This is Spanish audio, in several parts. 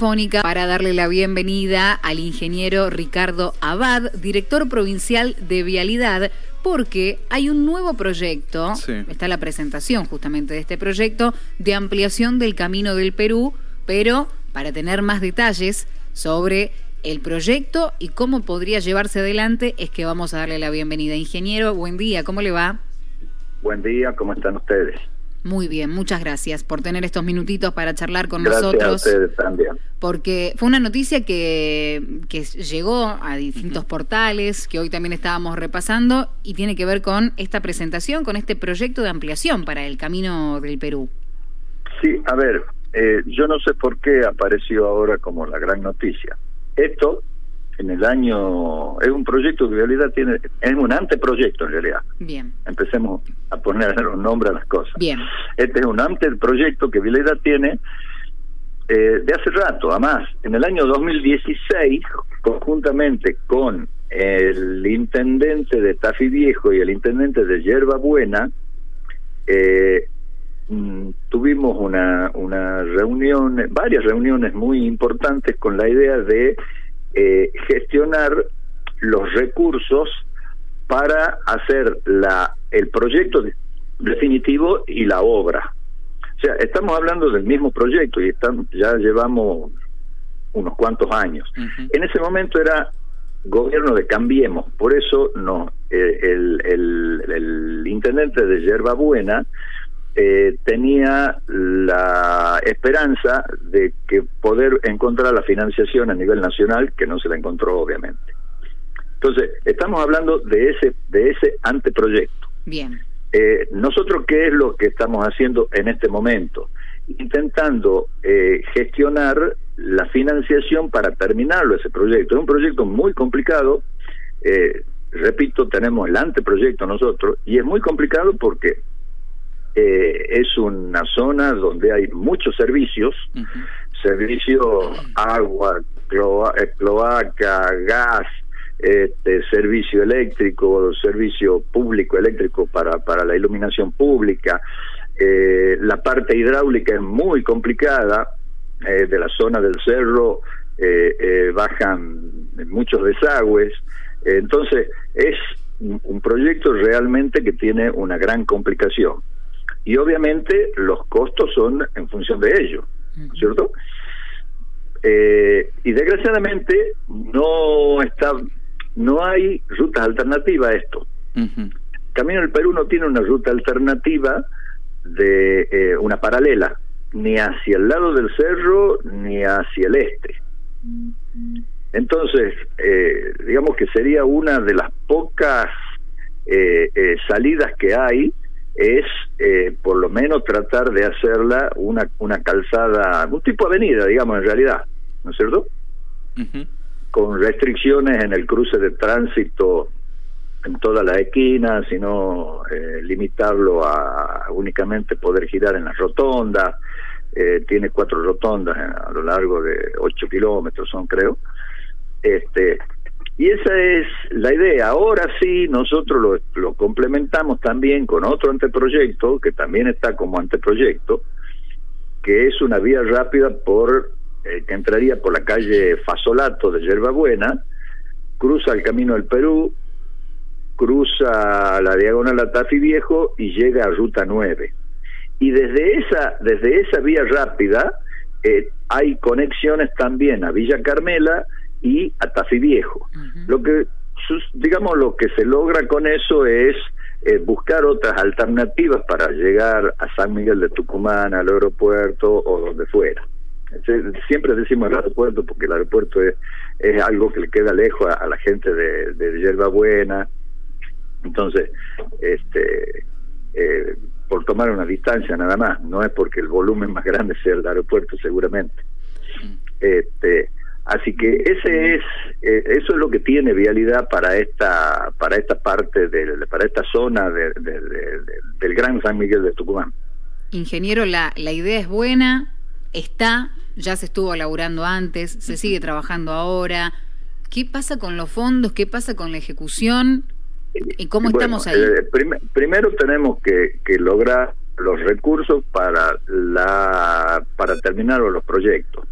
Fónica para darle la bienvenida al ingeniero Ricardo Abad, director provincial de Vialidad, porque hay un nuevo proyecto, está la presentación justamente de este proyecto de ampliación del Camino del Perú, pero para tener más detalles sobre el proyecto y cómo podría llevarse adelante es que vamos a darle la bienvenida. Ingeniero, buen día, ¿cómo le va? Buen día, ¿cómo están ustedes? Muy bien, muchas gracias por tener estos minutitos para charlar con nosotros. Gracias a ustedes también. Porque fue una noticia que, que llegó a distintos portales, que hoy también estábamos repasando, y tiene que ver con esta presentación, con este proyecto de ampliación para el Camino del Perú. Sí, a ver, eh, yo no sé por qué apareció ahora como la gran noticia. Esto en el año es un proyecto que en realidad tiene es un anteproyecto en realidad. Bien. Empecemos a poner los nombres a las cosas. Bien. Este es un anteproyecto que Vileda tiene eh, de hace rato además en el año 2016 conjuntamente con el intendente de Tafi Viejo y el intendente de Yerba Buena eh, mm, tuvimos una, una reunión, varias reuniones muy importantes con la idea de eh, gestionar los recursos para hacer la el proyecto definitivo y la obra. O sea, estamos hablando del mismo proyecto y están, ya llevamos unos cuantos años. En ese momento era gobierno de Cambiemos, por eso no eh, el, el, el, intendente de Yerba Buena eh, tenía la esperanza de que poder encontrar la financiación a nivel nacional, que no se la encontró obviamente. Entonces, estamos hablando de ese, de ese anteproyecto. Bien. Eh, nosotros, ¿qué es lo que estamos haciendo en este momento? Intentando eh, gestionar la financiación para terminarlo ese proyecto. Es un proyecto muy complicado. Eh, repito, tenemos el anteproyecto nosotros y es muy complicado porque eh, es una zona donde hay muchos servicios, servicio agua, eh, cloaca, gas, este, servicio eléctrico, servicio público eléctrico para, para la iluminación pública. Eh, la parte hidráulica es muy complicada, de la zona del cerro bajan muchos desagües, entonces es un proyecto realmente que tiene una gran complicación y obviamente los costos son en función de ello, ¿cierto? Eh, y desgraciadamente no está, no hay rutas alternativas a esto. Camino del Perú no tiene una ruta alternativa de eh, una paralela, ni hacia el lado del cerro ni hacia el este. Entonces, eh, digamos que sería una de las pocas salidas que hay es eh, por lo menos tratar de hacerla una, una calzada, un tipo de avenida, digamos, en realidad, ¿no es cierto? Con restricciones en el cruce de tránsito en todas las esquinas, sino eh, limitarlo a únicamente poder girar en las rotondas. Eh, tiene cuatro rotondas a lo largo de ocho kilómetros, son creo. Este, y esa es la idea. Ahora sí, nosotros lo, complementamos también con otro anteproyecto, que también está como anteproyecto, que es una vía rápida por eh, que entraría por la calle Fasolato de Yerbabuena, cruza el Camino del Perú, cruza la diagonal Atafi Viejo y llega a Ruta 9. Y desde esa, desde esa vía rápida eh, hay conexiones también a Villa Carmela y a Tafi Viejo. Lo que digamos lo que se logra con eso es eh, buscar otras alternativas para llegar a San Miguel de Tucumán, al aeropuerto o donde fuera. Siempre decimos el aeropuerto porque el aeropuerto es, es algo que le queda lejos a, la gente de, de Yerba Buena. Entonces, este, eh, por tomar una distancia nada más, no es porque el volumen más grande sea el aeropuerto seguramente. Este, Así que ese es eh, eso es lo que tiene vialidad para esta para esta parte de, para esta zona de, del Gran San Miguel de Tucumán. Ingeniero, la, la idea es buena, está, ya se estuvo elaborando antes, se sigue trabajando ahora. ¿Qué pasa con los fondos? ¿Qué pasa con la ejecución? ¿Y cómo estamos ahí? Eh, primero tenemos que, que lograr los recursos para la para terminar los proyectos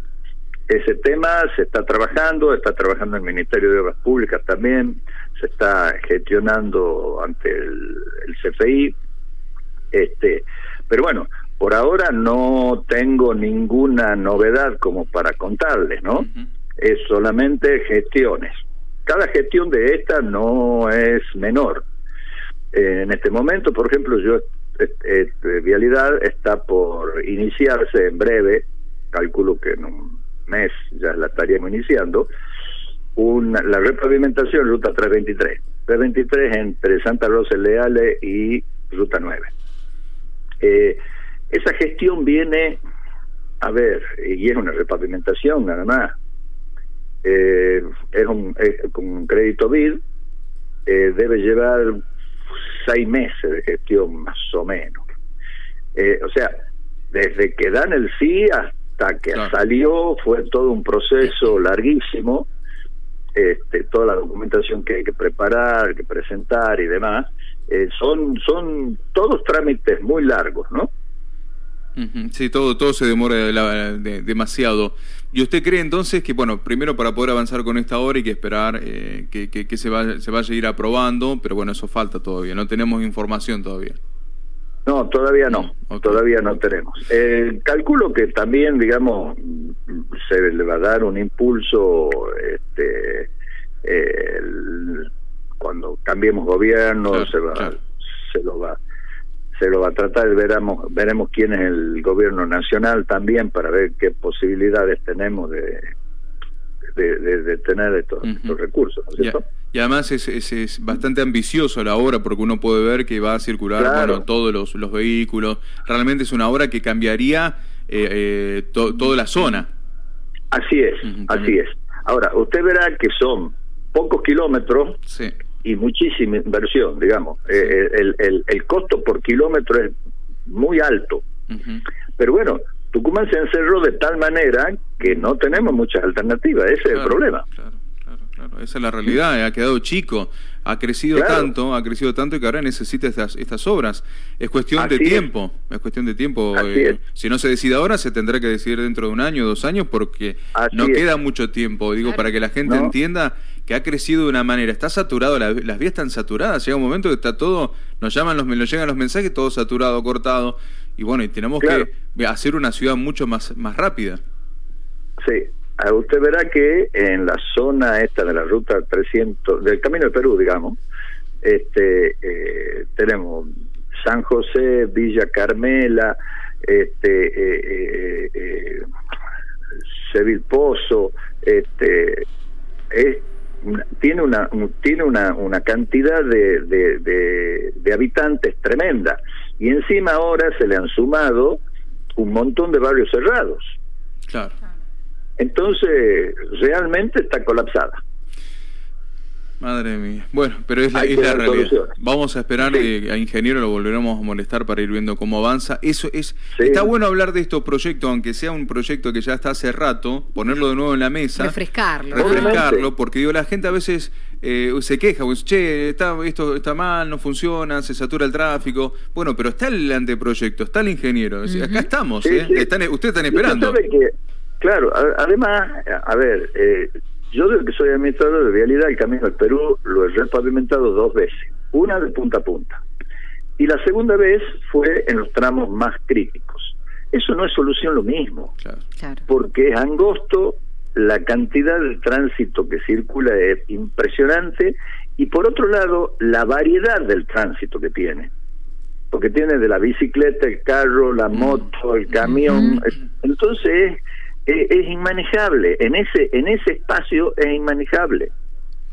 ese tema se está trabajando, está trabajando el Ministerio de Obras Públicas también, se está gestionando ante el, CFI, este, pero bueno, por ahora no tengo ninguna novedad como para contarles, ¿no? Es solamente gestiones. Cada gestión de esta no es menor. en este momento, por ejemplo, yo Vialidad está por iniciarse en breve, calculo que en un mes ya la estaríamos iniciando, una, la repavimentación ruta 323. 323 entre Santa Rosa Leale y ruta 9. Eh, esa gestión viene, a ver, y es una repavimentación nada más. Eh, es, un, con crédito BID, eh, debe llevar seis meses de gestión más o menos. Eh, o sea, desde que dan el sí hasta que salió fue todo un proceso larguísimo, este, toda la documentación que hay que preparar, que presentar y demás, eh, son, son todos trámites muy largos, ¿no? Sí, todo, todo se demora demasiado. ¿Y usted cree entonces que, bueno, primero para poder avanzar con esta obra hay que esperar eh, que, que, se, vaya, se vaya a ir aprobando, pero bueno, eso falta todavía, no tenemos información todavía? No, todavía no, todavía no tenemos. Eh, calculo que también, digamos, se le va a dar un impulso este, cuando cambiemos gobierno, se, va, se lo va se lo va a tratar, veremos, veremos quién es el gobierno nacional también para ver qué posibilidades tenemos de, de, tener estos, recursos, ¿no es cierto? Y además es, es, bastante ambicioso la obra porque uno puede ver que va a circular bueno, todos los, los vehículos. Realmente es una obra que cambiaría eh, eh toda la zona. Así es, así es. Ahora, usted verá que son pocos kilómetros sí y muchísima inversión, digamos. Eh, el, el, el, costo por kilómetro es muy alto. Pero bueno, Tucumán se encerró de tal manera que no tenemos muchas alternativas, ese es el problema. Claro, claro, Esa es la realidad, ha quedado chico, ha crecido tanto, ha crecido tanto que ahora necesita estas, estas obras. Es cuestión de tiempo, es. cuestión de tiempo. Eh, si no se decide ahora, se tendrá que decidir dentro de un año, dos años, porque no queda mucho tiempo, digo, para que la gente entienda que ha crecido de una manera, está saturado, las, vías están saturadas, llega un momento que está todo, nos llaman, los, nos llegan los mensajes, todo saturado, cortado, y bueno, y tenemos que hacer una ciudad mucho más, más rápida. Sí, usted verá que en la zona esta de la ruta 300, del Camino de Perú, digamos, este eh, tenemos San José, Villa Carmela, este eh, eh, Seville Pozo, este es tiene una tiene una, una cantidad de, de, habitantes tremenda. Y encima ahora se le han sumado un montón de barrios cerrados. Claro entonces realmente está colapsada Madre mía. Bueno, pero es la, realidad. Vamos a esperar que a Ingeniero lo volveremos a molestar para ir viendo cómo avanza. Eso es Está bueno hablar de estos proyectos, aunque sea un proyecto que ya está hace rato, ponerlo de nuevo en la mesa. Refrescarlo. Refrescarlo, porque digo, la gente a veces eh, se queja, pues, che, está, esto está mal, no funciona, se satura el tráfico. Bueno, pero está el anteproyecto, está el ingeniero. Acá estamos, ¿eh? Están, ustedes están esperando. Claro, además, a ver... Eh, yo desde que soy administrador de vialidad, el camino del Perú lo he repavimentado dos veces, una de punta a punta. Y la segunda vez fue en los tramos más críticos. Eso no es solución lo mismo, porque es angosto, la cantidad de tránsito que circula es impresionante y por otro lado la variedad del tránsito que tiene porque tiene de la bicicleta, el carro, la mm. moto, el camión. Entonces es, inmanejable, en ese, en ese espacio es inmanejable.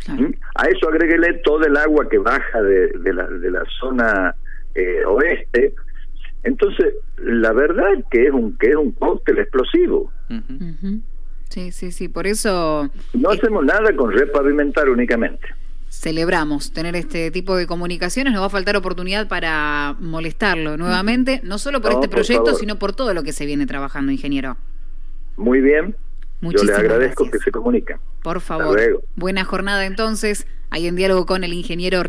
¿Mm? A eso agréguele todo el agua que baja de, de, la, de la zona eh, oeste. Entonces, la verdad que es un que es un cóctel explosivo. Sí, sí, sí, por eso... No hacemos nada con repavimentar únicamente. Celebramos tener este tipo de comunicaciones, nos va a faltar oportunidad para molestarlo nuevamente, no solo por este proyecto, sino por todo lo que se viene trabajando, ingeniero. Muy bien. Yo le agradezco que se comuniquen. Por favor. Buena jornada entonces. Ahí en diálogo con el ingeniero